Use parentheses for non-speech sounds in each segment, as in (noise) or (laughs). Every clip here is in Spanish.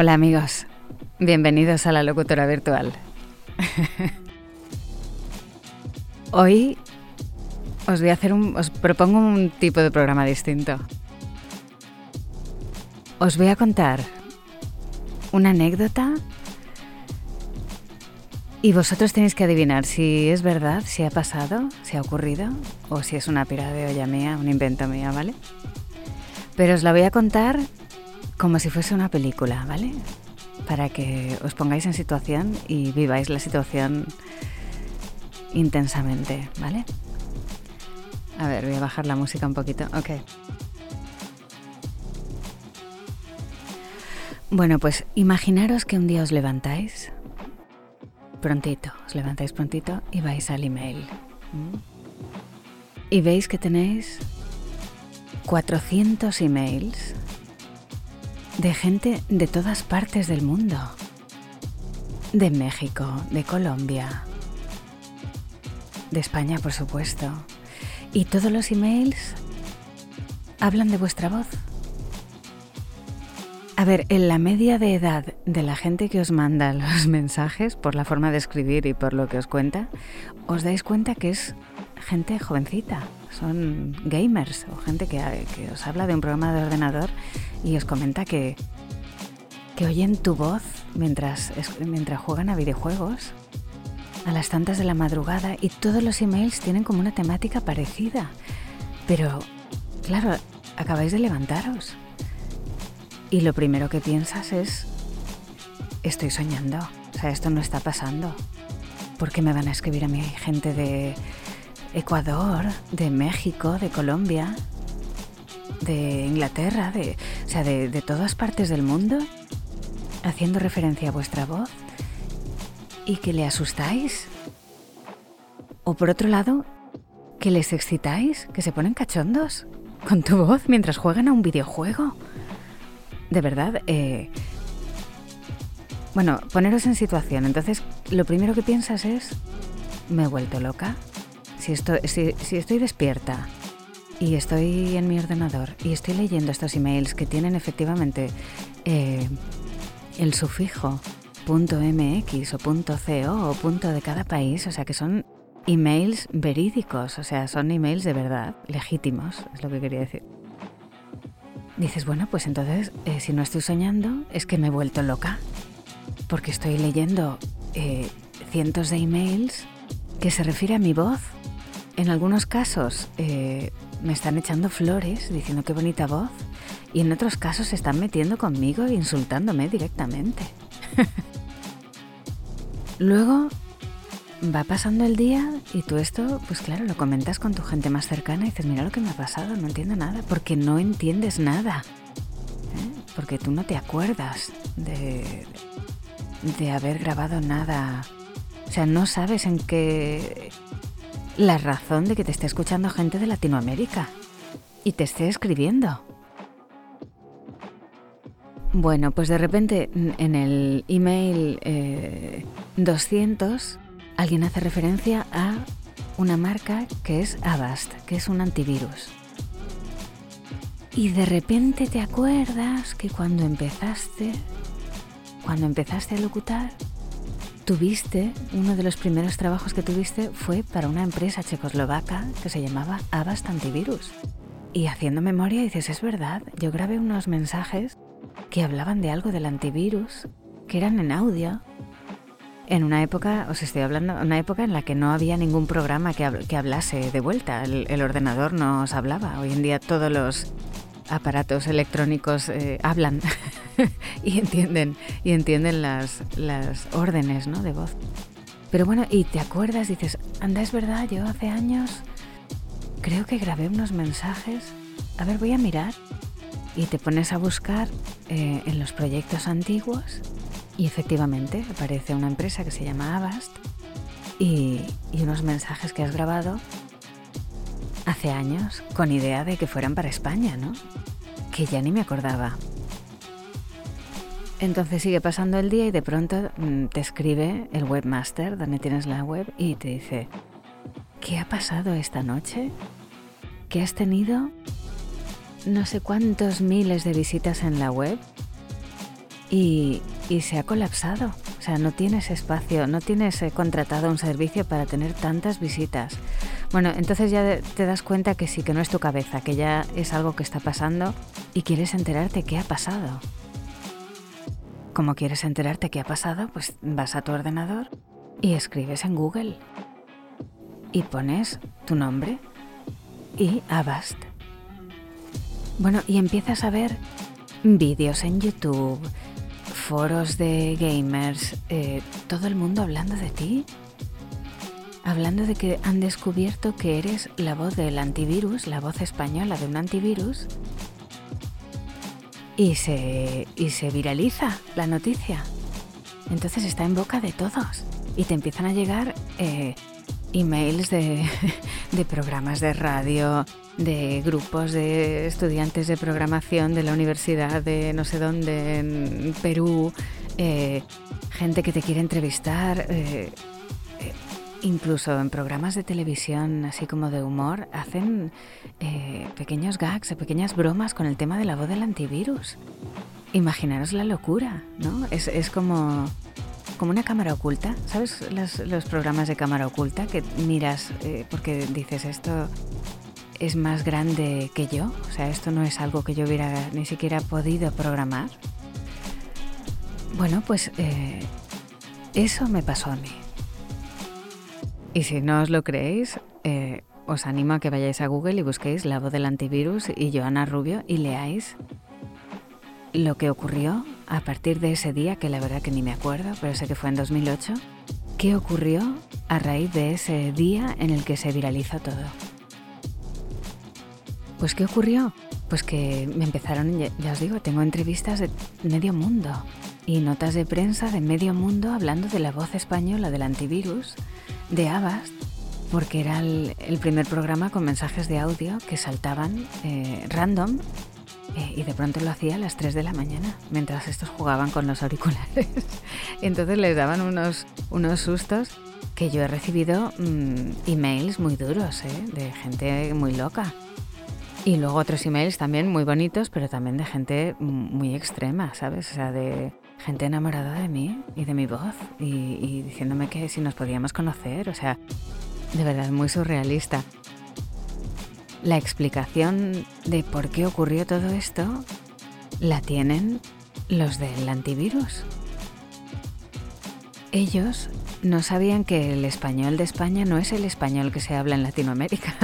Hola amigos, bienvenidos a la locutora virtual. Hoy os voy a hacer un, os propongo un tipo de programa distinto. Os voy a contar una anécdota y vosotros tenéis que adivinar si es verdad, si ha pasado, si ha ocurrido o si es una pira de olla mía, un invento mío, ¿vale? Pero os la voy a contar como si fuese una película, ¿vale? Para que os pongáis en situación y viváis la situación intensamente, ¿vale? A ver, voy a bajar la música un poquito. Ok. Bueno, pues imaginaros que un día os levantáis prontito, os levantáis prontito y vais al email. Y veis que tenéis 400 emails de gente de todas partes del mundo. De México, de Colombia, de España, por supuesto. Y todos los emails hablan de vuestra voz. A ver, en la media de edad de la gente que os manda (laughs) los mensajes, por la forma de escribir y por lo que os cuenta, os dais cuenta que es gente jovencita, son gamers o gente que, os habla de un programa de ordenador y os comenta que, que oyen tu voz mientras, mientras juegan a videojuegos a las tantas de la madrugada y todos los emails tienen como una temática parecida. Pero, claro, acabáis de levantaros y lo primero que piensas es, estoy soñando, o sea, esto no está pasando. ¿Por qué me van a escribir a mí gente de Ecuador, de México, de Colombia, de Inglaterra, de, o sea, de, de todas partes del mundo, haciendo referencia a vuestra voz y que le asustáis? O por otro lado, que les excitáis, que se ponen cachondos con tu voz mientras juegan a un videojuego de verdad, eh, bueno, poneros en situación. Entonces, lo primero que piensas es, me he vuelto loca. Si, si, estoy despierta y estoy en mi ordenador y estoy leyendo estos emails que tienen efectivamente eh, el sufijo .mx o .co o punto de cada país, o sea que son emails verídicos, o sea, son emails de verdad, legítimos, es lo que quería decir dices, bueno, pues entonces, eh, si no estoy soñando, es que me he vuelto loca, porque estoy leyendo eh, cientos de emails que se refiere a mi voz. En algunos casos eh, me están echando flores diciendo qué bonita voz y en otros casos se están metiendo conmigo e insultándome directamente. (laughs) Luego va pasando el día y tú esto, pues claro, lo comentas con tu gente más cercana y dices, mira lo que me ha pasado, no entiendo nada, porque no entiendes nada. ¿eh? Porque tú no te acuerdas de, de haber grabado nada. O sea, no sabes en qué... La razón de que te esté escuchando gente de Latinoamérica y te esté escribiendo. Bueno, pues de repente en el email 200 eh, alguien hace referencia a una marca que es Avast, que es un antivirus. Y de repente te acuerdas que cuando empezaste, cuando empezaste a locutar, tuviste, uno de los primeros trabajos que tuviste fue para una empresa checoslovaca que se llamaba Avast Antivirus. Y haciendo memoria dices, es verdad, yo grabé unos mensajes que hablaban de algo del antivirus, que eran en audio, en una época, os estoy hablando, una época en la que no había ningún programa que, hablase de vuelta. El, ordenador no os hablaba. Hoy en día todos los aparatos electrónicos eh, hablan (laughs) (laughs) y entienden, y entienden las, las órdenes ¿no? de voz. Pero bueno, y te acuerdas, dices, anda, es verdad, yo hace años creo que grabé unos mensajes. A ver, voy a mirar. Y te pones a buscar eh, en los proyectos antiguos y efectivamente aparece una empresa que se llama Avast y, unos mensajes que has grabado hace años con idea de que fueran para España, ¿no? Que ya ni me acordaba. Entonces sigue pasando el día y de pronto mm, te escribe el webmaster donde tienes la web y te dice, ¿qué ha pasado esta noche? ¿Que has tenido no sé cuántos miles de visitas en la web y, se ha colapsado. O sea, no tienes espacio, no tienes eh, contratado un servicio para tener tantas visitas. Bueno, entonces ya te das cuenta que sí, que no es tu cabeza, que ya es algo que está pasando y quieres enterarte qué ha pasado. Como quieres enterarte qué ha pasado, pues vas a tu ordenador y escribes en Google y pones tu nombre y Avast. Bueno, y empiezas a ver vídeos en YouTube, foros de gamers, eh, todo el mundo hablando de ti. Hablando de que han descubierto que eres la voz del antivirus, la voz española de un antivirus. Y se, y se viraliza la noticia. Entonces está en boca de todos. Y te empiezan a llegar eh, emails de, (laughs) de programas de radio, de grupos de estudiantes de programación de la universidad de no sé dónde, en Perú, eh, gente que te quiere entrevistar, eh, incluso en programas de televisión, así como de humor, hacen pequeños gags, pequeñas bromas con el tema de la voz del antivirus. Imaginaros la locura, ¿no? Es, como como una cámara oculta. ¿Sabes los, programas de cámara oculta que miras porque dices esto es más grande que yo, o sea, esto no es algo que yo hubiera ni siquiera podido programar. Bueno, pues eh, eso me pasó a mí. Y si no os lo creéis, eh, os animo a que vayáis a Google y busquéis la voz del antivirus y Joana Rubio y leáis lo que ocurrió a partir de ese día, que la verdad que ni me acuerdo, pero sé que fue en 2008, qué ocurrió a raíz de ese día en el que se viralizó todo. Pues ¿qué ocurrió? Pues que me empezaron, ya os digo, tengo entrevistas de medio mundo y notas de prensa de medio mundo hablando de la voz española del antivirus, de Avast, porque era el, primer programa con mensajes de audio que saltaban eh, random eh, y de pronto lo hacía a las 3 de la mañana, mientras estos jugaban con los auriculares. (laughs) Entonces les daban unos, unos sustos que yo he recibido mm, emails muy duros, ¿eh? de gente muy loca. Y luego otros emails también muy bonitos, pero también de gente muy extrema, ¿sabes? O sea, de gente enamorada de mí y de mi voz y, diciéndome que si nos podíamos conocer, o sea, de verdad muy surrealista. La explicación de por qué ocurrió todo esto la tienen los del antivirus. Ellos no sabían que el español de España no es el español que se habla en Latinoamérica.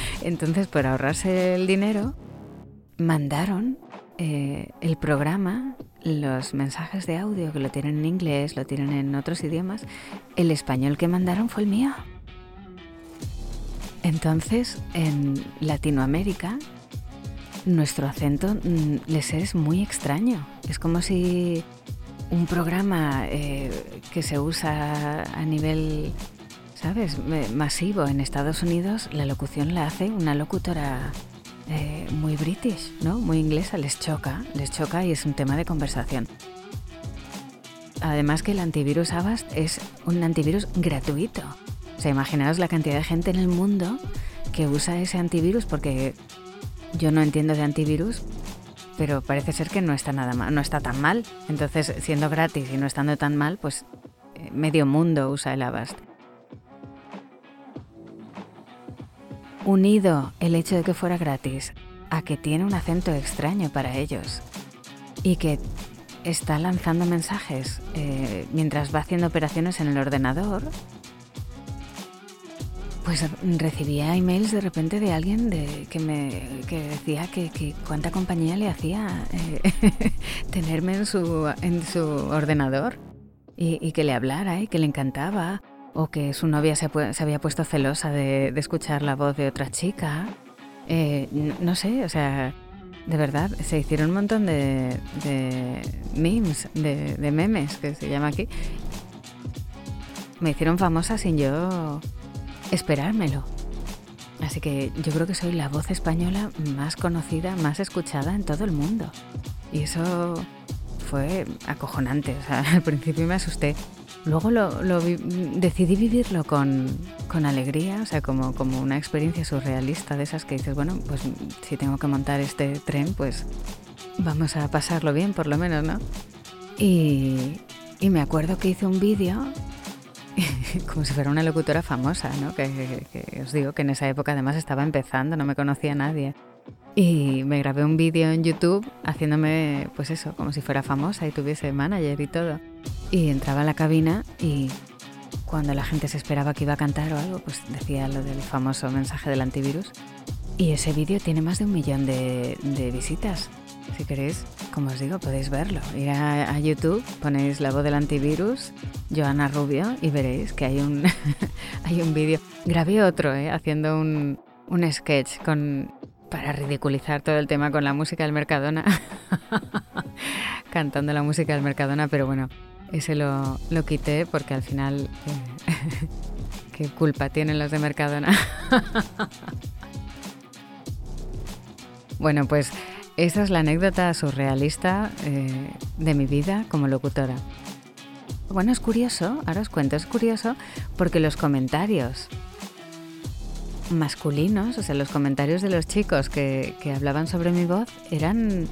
(laughs) Entonces, por ahorrarse el dinero, mandaron eh, el programa, los mensajes de audio que lo tienen en inglés, lo tienen en otros idiomas. El español que mandaron fue el mío. Entonces, en Latinoamérica, nuestro acento mm, les es muy extraño. Es como si un programa eh, que se usa a nivel, ¿sabes?, masivo en Estados Unidos, la locución la hace una locutora eh, muy british, ¿no? Muy inglesa, les choca, les choca y es un tema de conversación. Además que el antivirus Avast es un antivirus gratuito. O sea, imaginaos la cantidad de gente en el mundo que usa ese antivirus porque yo no entiendo de antivirus, pero parece ser que no está nada mal, no está tan mal. Entonces, siendo gratis y no estando tan mal, pues eh, medio mundo usa el Avast. Unido el hecho de que fuera gratis a que tiene un acento extraño para ellos y que está lanzando mensajes eh, mientras va haciendo operaciones en el ordenador, pues recibía emails de repente de alguien que me decía que, cuánta compañía le hacía eh, (laughs) tenerme en su, en su ordenador y, que le hablara y que le encantaba o que su novia se, había puesto celosa de, escuchar la voz de otra chica. Eh, no, sé, o sea, de verdad, se hicieron un montón de, de memes, de, de memes, que se llama aquí. Me hicieron famosa sin yo esperármelo. Así que yo creo que soy la voz española más conocida, más escuchada en todo el mundo. Y eso fue acojonante. O sea, (laughs) al principio me asusté. Luego lo, decidí vivirlo con, con, alegría, o sea, como, como una experiencia surrealista de esas que dices, bueno, pues si tengo que montar este tren, pues vamos a pasarlo bien por lo menos, ¿no? Y, me acuerdo que hice un vídeo (laughs) como si fuera una locutora famosa, ¿no? Que, que, os digo que en esa época además estaba empezando, no me conocía nadie. Y me grabé un vídeo en YouTube haciéndome, pues eso, como si fuera famosa y tuviese manager y todo. Y entraba a la cabina y cuando la gente se esperaba que iba a cantar o algo, pues decía lo del famoso mensaje del antivirus. Y ese vídeo tiene más de un millón de, visitas. Si queréis, como os digo, podéis verlo. Ir a, YouTube, ponéis la voz del antivirus, Joana Rubio, y veréis que hay un, (laughs) hay un vídeo. Grabé otro, ¿eh? haciendo un, un sketch con para ridiculizar todo el tema con la música del Mercadona, (laughs) cantando la música del Mercadona, pero bueno, ese lo, lo quité porque al final, eh, (laughs) ¿qué culpa tienen los de Mercadona? (laughs) bueno, pues esa es la anécdota surrealista eh, de mi vida como locutora. Bueno, es curioso, ahora os cuento, es curioso porque los comentarios masculinos, o sea, los comentarios de los chicos que, hablaban sobre mi voz eran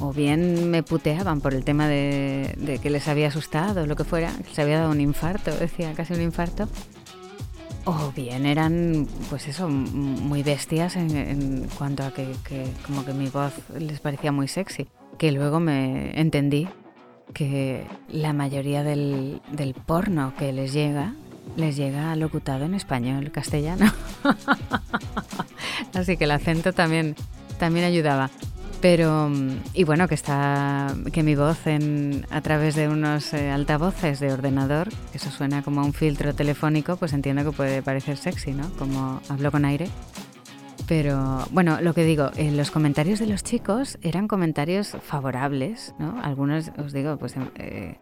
o bien me puteaban por el tema de, que les había asustado, lo que fuera, que les había dado un infarto, (laughs) decía casi un infarto, o bien eran, pues eso, muy bestias en, cuanto a que, como que mi voz les parecía muy sexy, que luego me entendí que la mayoría del, del porno que les llega les llega locutado en español, castellano. (laughs) (laughs) Así que el acento también, también ayudaba. Pero, y bueno, que está, que mi voz en, a través de unos eh, altavoces de ordenador, eso suena como un filtro telefónico, pues entiendo que puede parecer sexy, ¿no? Como hablo con aire. Pero bueno, lo que digo, en los comentarios de los chicos eran comentarios favorables, ¿no? Algunos, os digo, pues eh,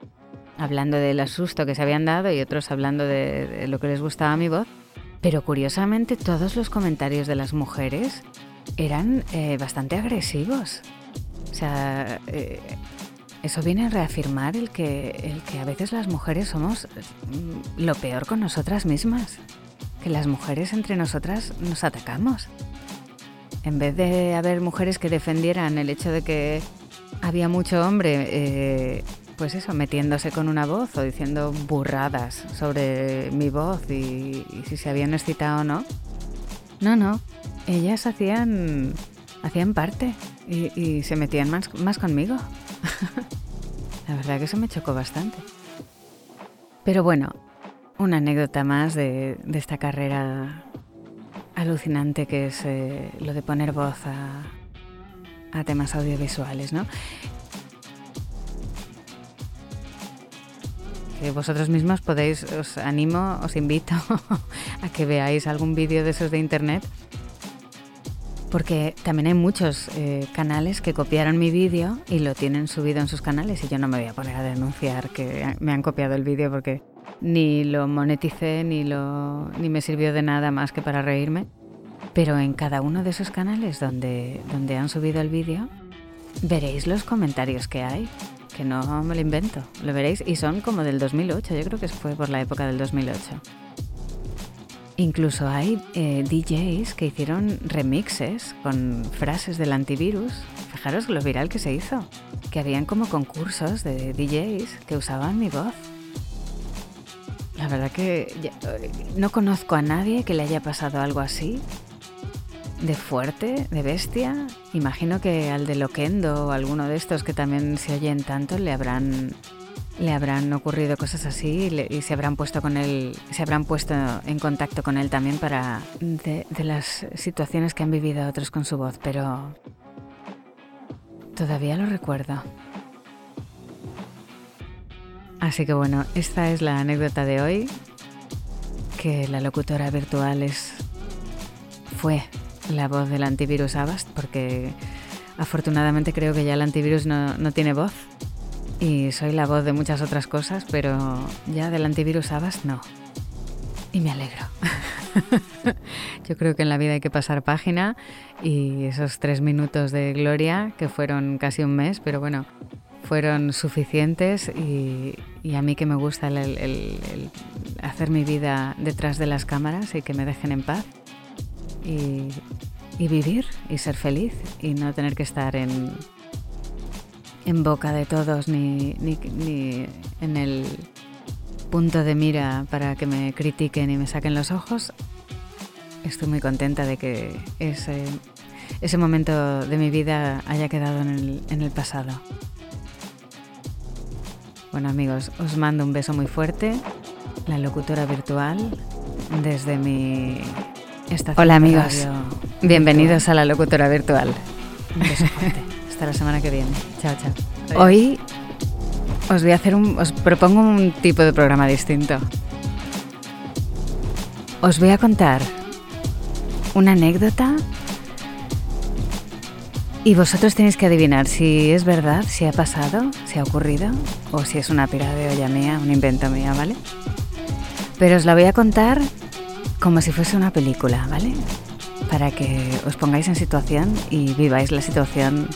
hablando del asusto que se habían dado y otros hablando de, lo que les gustaba mi voz. Pero curiosamente todos los comentarios de las mujeres eran eh, bastante agresivos. O sea, eh, eso viene a reafirmar el que, el que a veces las mujeres somos mm, lo peor con nosotras mismas. Que las mujeres entre nosotras nos atacamos. En vez de haber mujeres que defendieran el hecho de que había mucho hombre eh, pues eso, metiéndose con una voz o diciendo burradas sobre mi voz y, si se habían excitado o no. No, no, ellas hacían, hacían parte y, se metían más, más conmigo. (laughs) La verdad que eso me chocó bastante. Pero bueno, una anécdota más de, esta carrera alucinante que es eh, lo de poner voz a, a temas audiovisuales, ¿no? Vosotros mismos podéis, os animo, os invito (laughs) a que veáis algún vídeo de esos de internet, porque también hay muchos eh, canales que copiaron mi vídeo y lo tienen subido en sus canales y yo no me voy a poner a denunciar que me han copiado el vídeo porque ni lo moneticé ni, lo, ni me sirvió de nada más que para reírme. Pero en cada uno de esos canales donde, donde han subido el vídeo, veréis los comentarios que hay que no me lo invento, lo veréis, y son como del 2008, yo creo que fue por la época del 2008. Incluso hay eh, DJs que hicieron remixes con frases del antivirus. Fijaros lo viral que se hizo, que habían como concursos de DJs que usaban mi voz. La verdad que eh, no conozco a nadie que le haya pasado algo así de fuerte, de bestia. Imagino que al de Loquendo o alguno de estos que también se oyen tanto le habrán le habrán ocurrido cosas así y, se habrán puesto con él, se habrán puesto en contacto con él también para de, de las situaciones que han vivido otros con su voz, pero todavía lo recuerdo. Así que bueno, esta es la anécdota de hoy, que la locutora virtual es fue la voz del antivirus Avast, porque afortunadamente creo que ya el antivirus no, tiene voz. Y soy la voz de muchas otras cosas, pero ya del antivirus Avast no. Y me alegro. (laughs) Yo creo que en la vida hay que pasar página y esos tres minutos de gloria, que fueron casi un mes, pero bueno, fueron suficientes y, a mí que me gusta el, hacer mi vida detrás de las cámaras y que me dejen en paz, y, vivir y ser feliz y no tener que estar en, en boca de todos ni, ni, en el punto de mira para que me critiquen y me saquen los ojos, estoy muy contenta de que ese, ese momento de mi vida haya quedado en el, en el pasado. Bueno amigos, os mando un beso muy fuerte, la locutora virtual, desde mi estación. Hola amigos, bienvenidos a la locutora virtual. Un beso fuerte. Hasta la semana que viene. Chao, chao. Hoy os voy a hacer un, os propongo un tipo de programa distinto. Os voy a contar una anécdota y vosotros tenéis que adivinar si es verdad, si ha pasado, si ha ocurrido o si es una pira de olla mía, un invento mía, ¿vale? Pero os la voy a contar como si fuese una película, ¿vale? Para que os pongáis en situación y viváis la situación